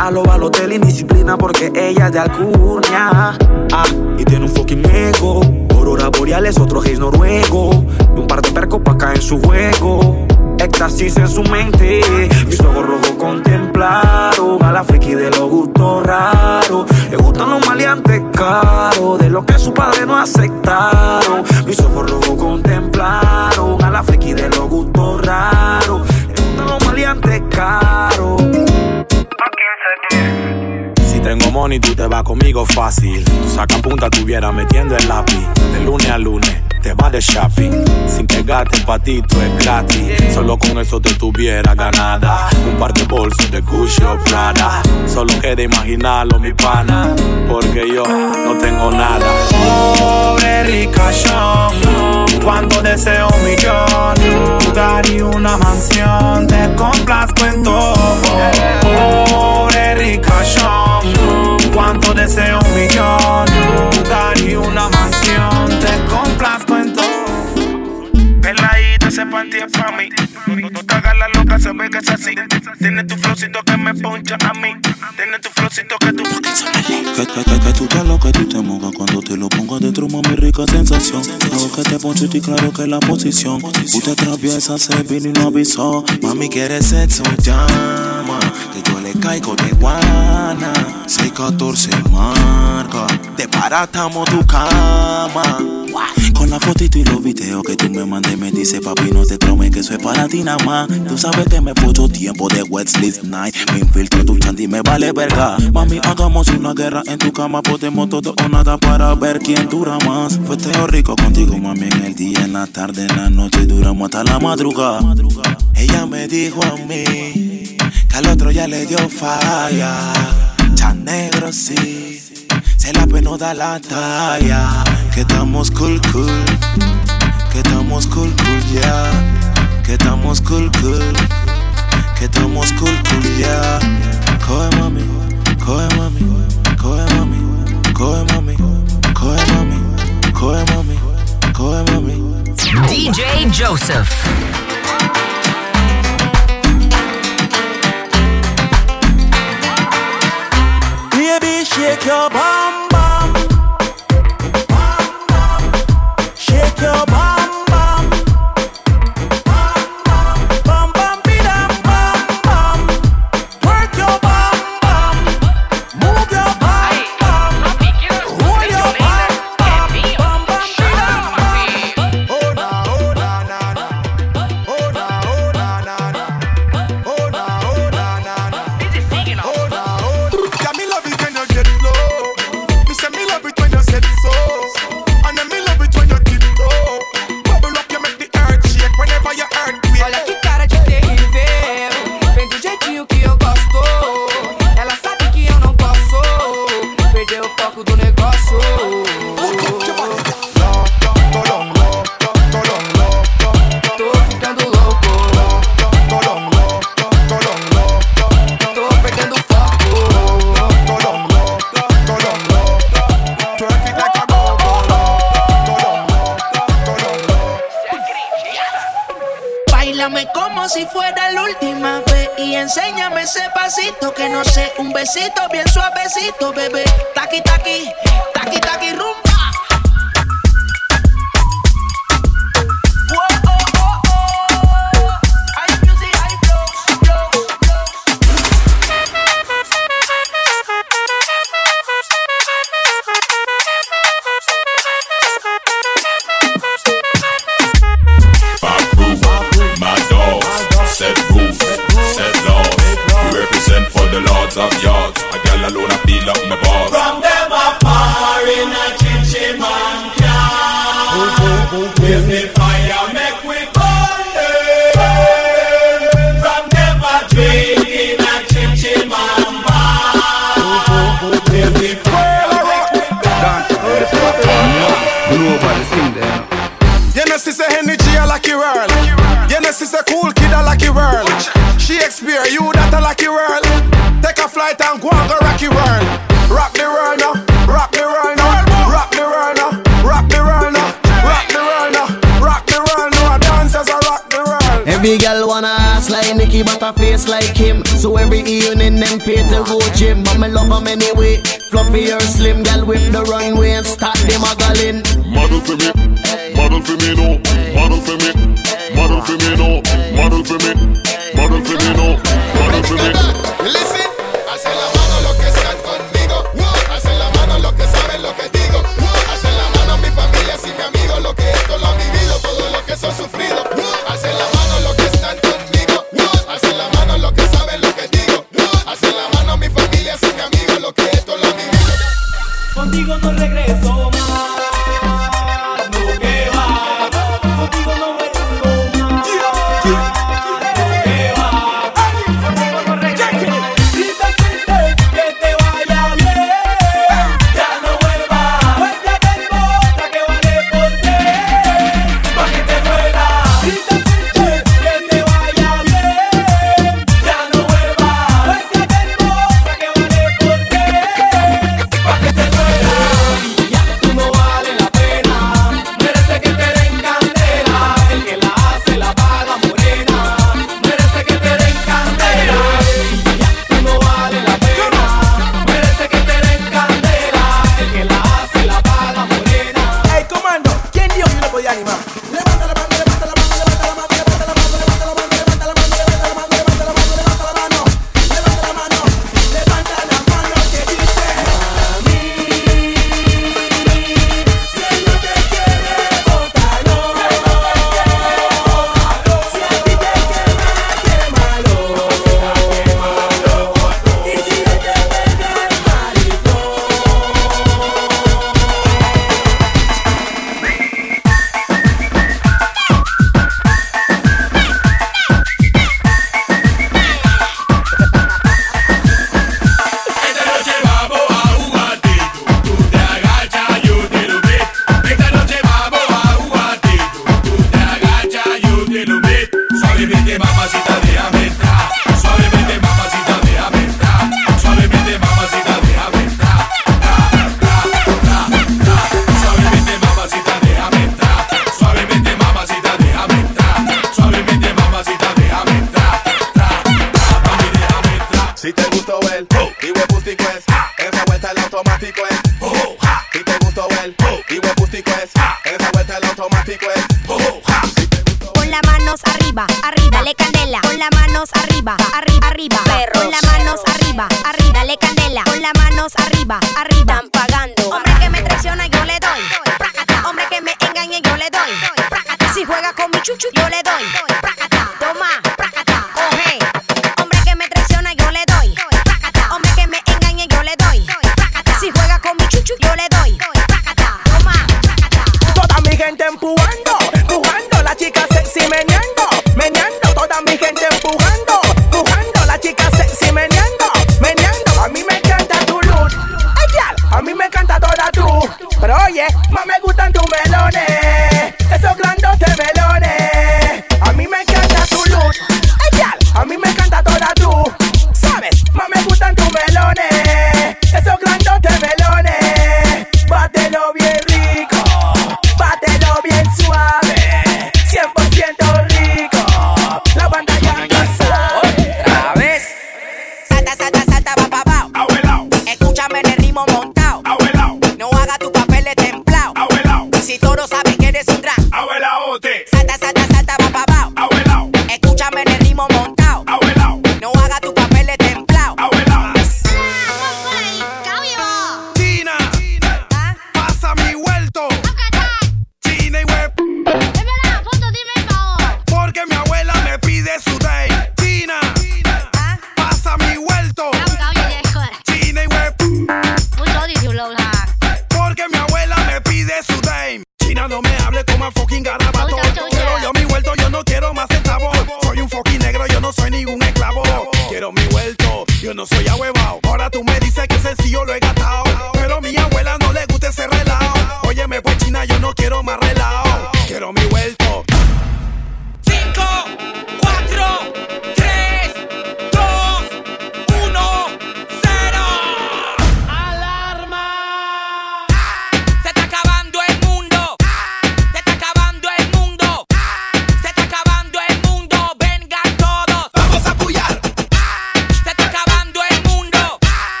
A lo Balotelli, disciplina porque ella es de Alcurnia. Ah, y tiene un fucking ego. Aurora boreales, otro gays noruego. Y un par de percos pa' caer en su juego. Éxtasis en su mente. Mis ojos rojos contemplaron a la friki de los gustos raros. Le gustan los maleantes caros, de lo que su padre no aceptaron. Mis ojos rojos contemplaron a la friki de los gustos raros. Le gustan los maleantes caros. Si tengo money, tú te vas conmigo fácil. Tu saca punta tuviera metiendo el lápiz. De lunes a lunes, te vas de shopping. Sin que gastes patito es gratis. Solo con eso te tuviera ganada. Un par de bolsos de Gucci o Prada. Solo queda imaginarlo, mi pana. Porque yo no tengo nada. Pobre ricachón, cuando deseo un millón, lugar y una mansión, te complazco en todo. Pobre ricachón, cuando deseo un millón, lugar y una mansión, te ese panty es pa' mí. No, te hagas la loca, ve que es así. Tiene tu flowcito que me poncha a mí. Tiene tu flowcito que tú. Que, que, que, que tú te lo que tú te mojas cuando te lo pongo adentro, mami, rica sensación. Hago que te poncho y claro que la posición. Usted atraviesa, se vino y no avisó. Mami, quiere sexo, llama. Que yo le caigo de guana. 614 marca. Desbaratamos tu cama. La fotito y los videos que tú me mandes, me dice papi, no te tromes que es para ti nada más. Tú sabes que me puso tiempo de wet sleep night. Me infiltro tu chanti, me vale verga. Mami, hagamos una guerra en tu cama. Podemos todo o nada para ver quién dura más. Fue teo rico contigo, mami, en el día, en la tarde, en la noche. Duramos hasta la madrugada. Ella me dijo a mí que al otro ya le dio falla. Chan negro, sí. Se la pena da la talla. Que estamos cool, cool. Que estamos cool, cool, ya. Yeah. Que estamos cool, cool. Que estamos cool, cool, ya. Yeah. Coge mami, coge mami, coge mami, coge mami, coge mami, coge mami, coge mami. DJ Joseph. shake your bum bum, bum bum, shake your bum.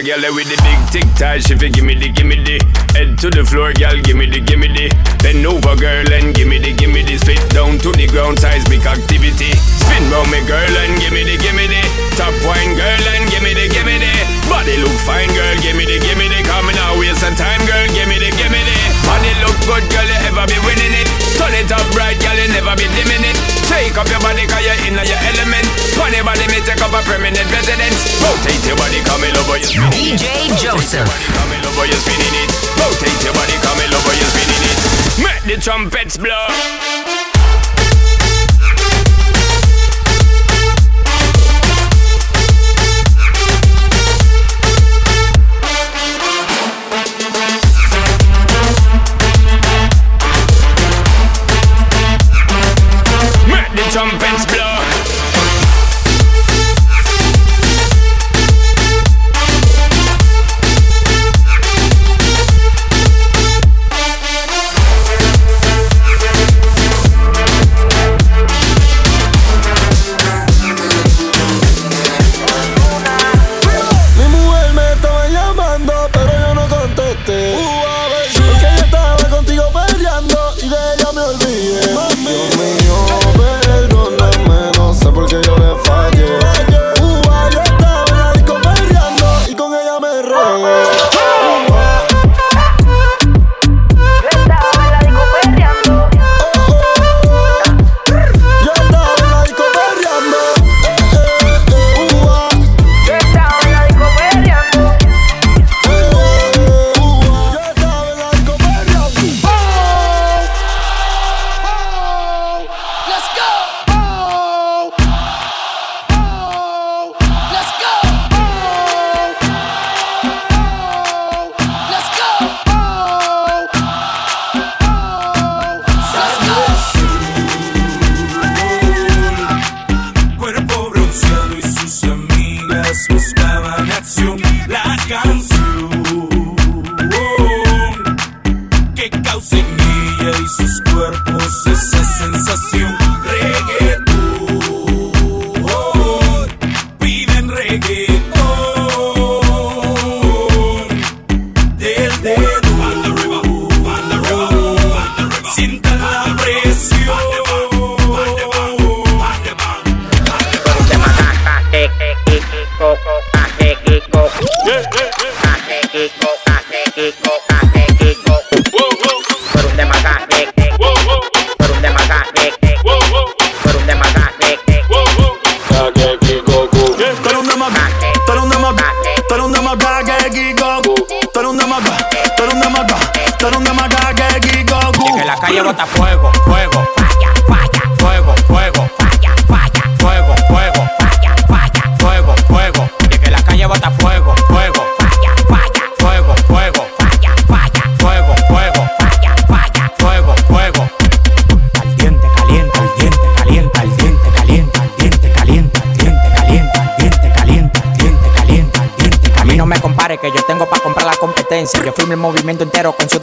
a girl with the big tic tac, she fi give me the que yo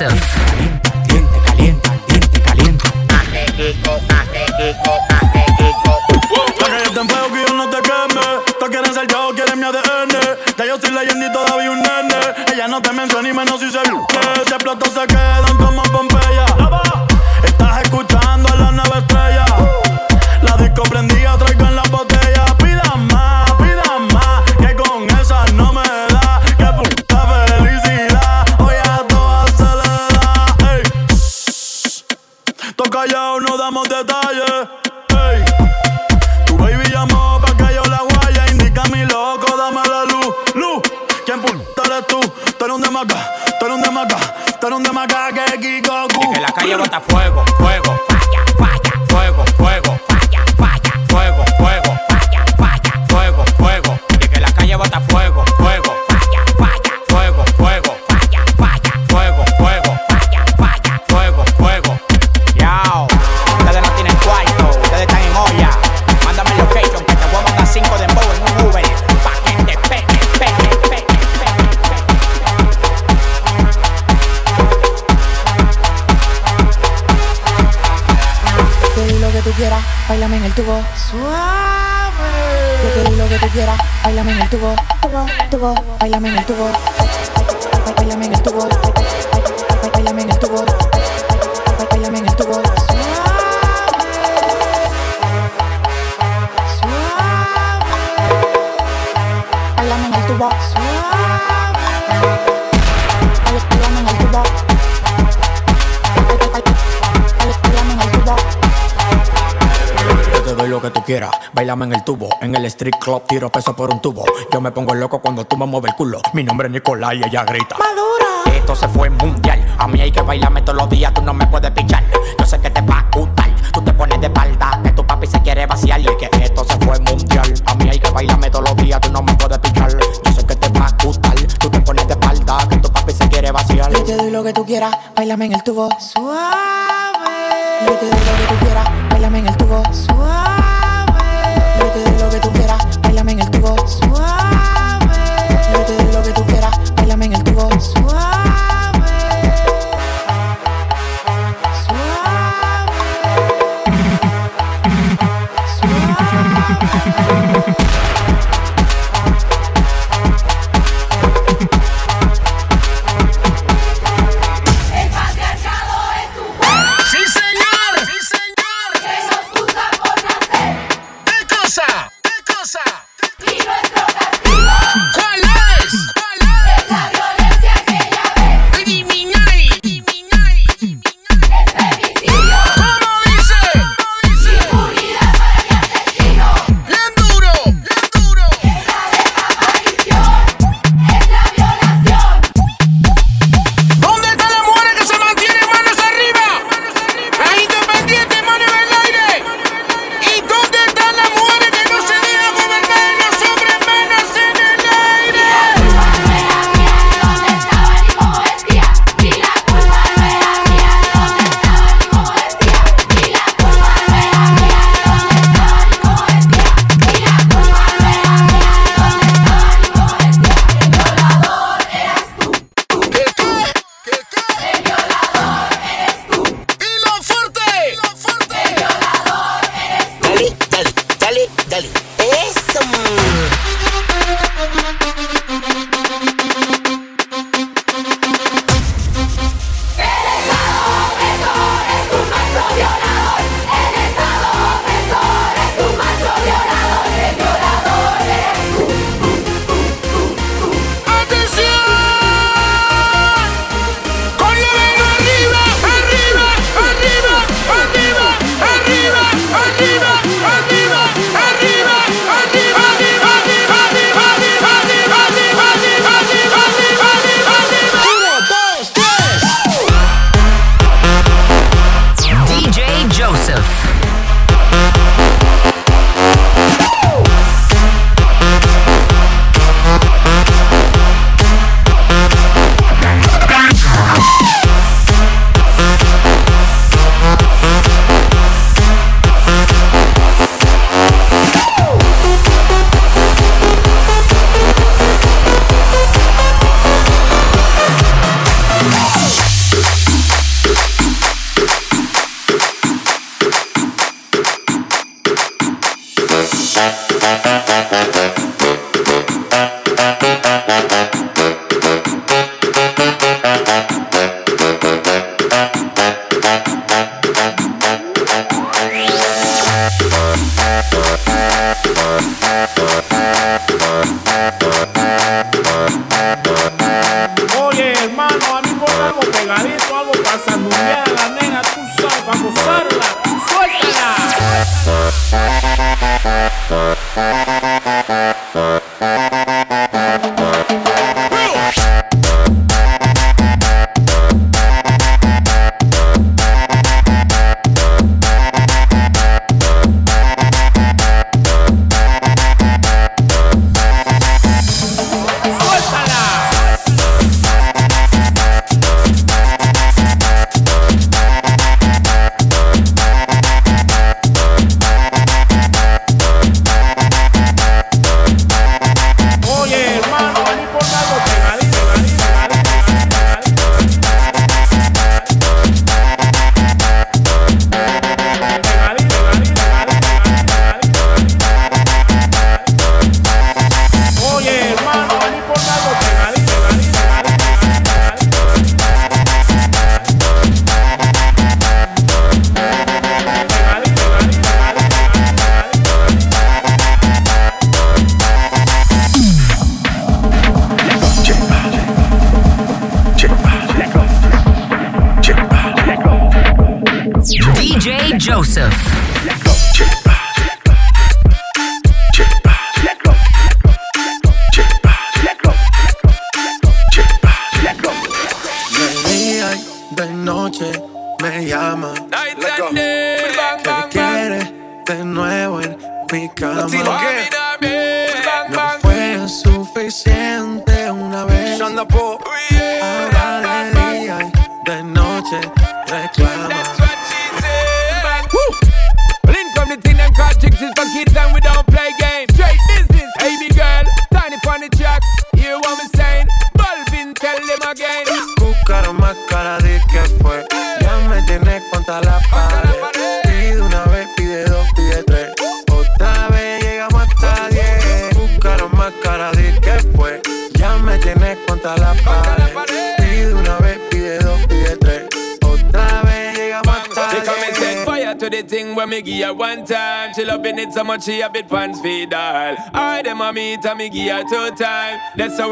Massive. Brota fuego, fuego, el tubo. Suave. Yo di lo que tú quieras, bailame en el tubo. Tubo, tubo, bailame en el tubo. Bailame en el tubo. Bailame en el tubo. En el street club tiro peso por un tubo. Yo me pongo loco cuando tú me mueves el culo. Mi nombre es Nicolás y ella grita. ¡Madura! Esto se fue mundial. A mí hay que bailarme todos los días, tú no me puedes pichar. Yo sé que te va a gustar. Tú te pones de espalda, que tu papi se quiere vaciar. Y que esto se fue mundial. A mí hay que bailarme todos los días, tú no me puedes pichar. Yo sé que te va a gustar. Tú te pones de espalda, que tu papi se quiere vaciar. Yo te doy lo que tú quieras, bailame en el tubo. Suave. Yo te doy lo que tú quieras,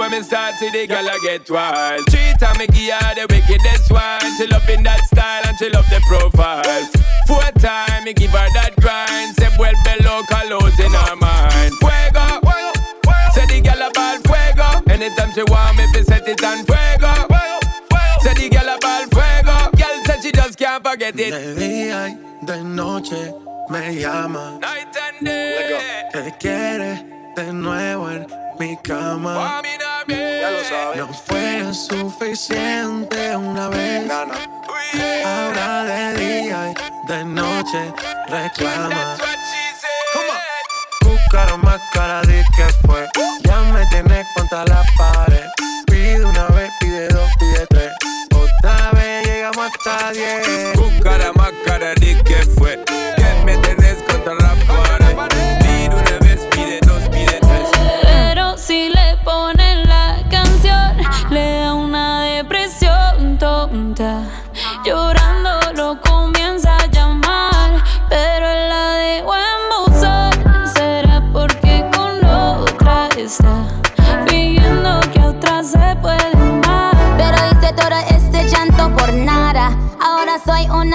when me start see the girl I get wild. Three time me give her the wickedest one. She loving that style and she love the profile. Four time me give her that grind. Say well below colors in her mind. Fuego, say the girl a ball fuego. Anytime she want me, fi set it on fuego. Say the girl a ball fuego. Girl said she just can't forget it. De día y de noche me llama. Que quiere de nuevo en mi cama. Ya lo sabes. No fue suficiente una vez. Ahora de día y de noche reclama. Buscaron más cara de que fue. Ya me tienes contra la pared. Pide una vez, pide dos, pide tres. Otra vez llegamos hasta diez. Buscara más cara de que fue.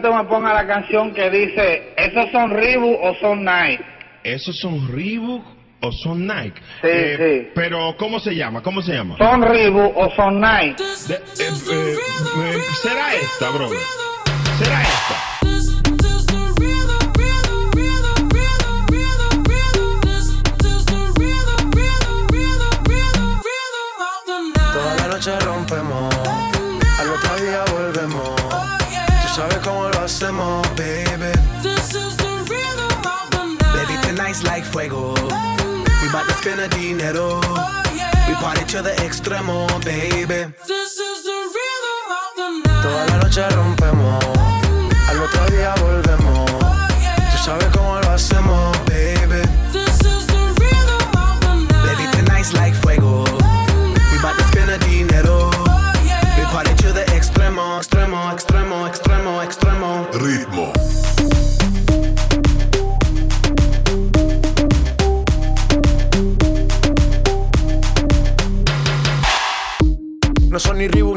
que tú me pongas la canción que dice, ¿esos son Reebok o son Nike? ¿Esos son Reebok o son Nike? Sí, sí. Pero, ¿cómo se llama? ¿Cómo se llama? ¿Son Reebok o son Nike? De- eh, eh, eh, ¿Será esta, brother? Dinero. To the extremo, baby. Toda la noche rompemos, al otro día volvemos. Tú sabes cómo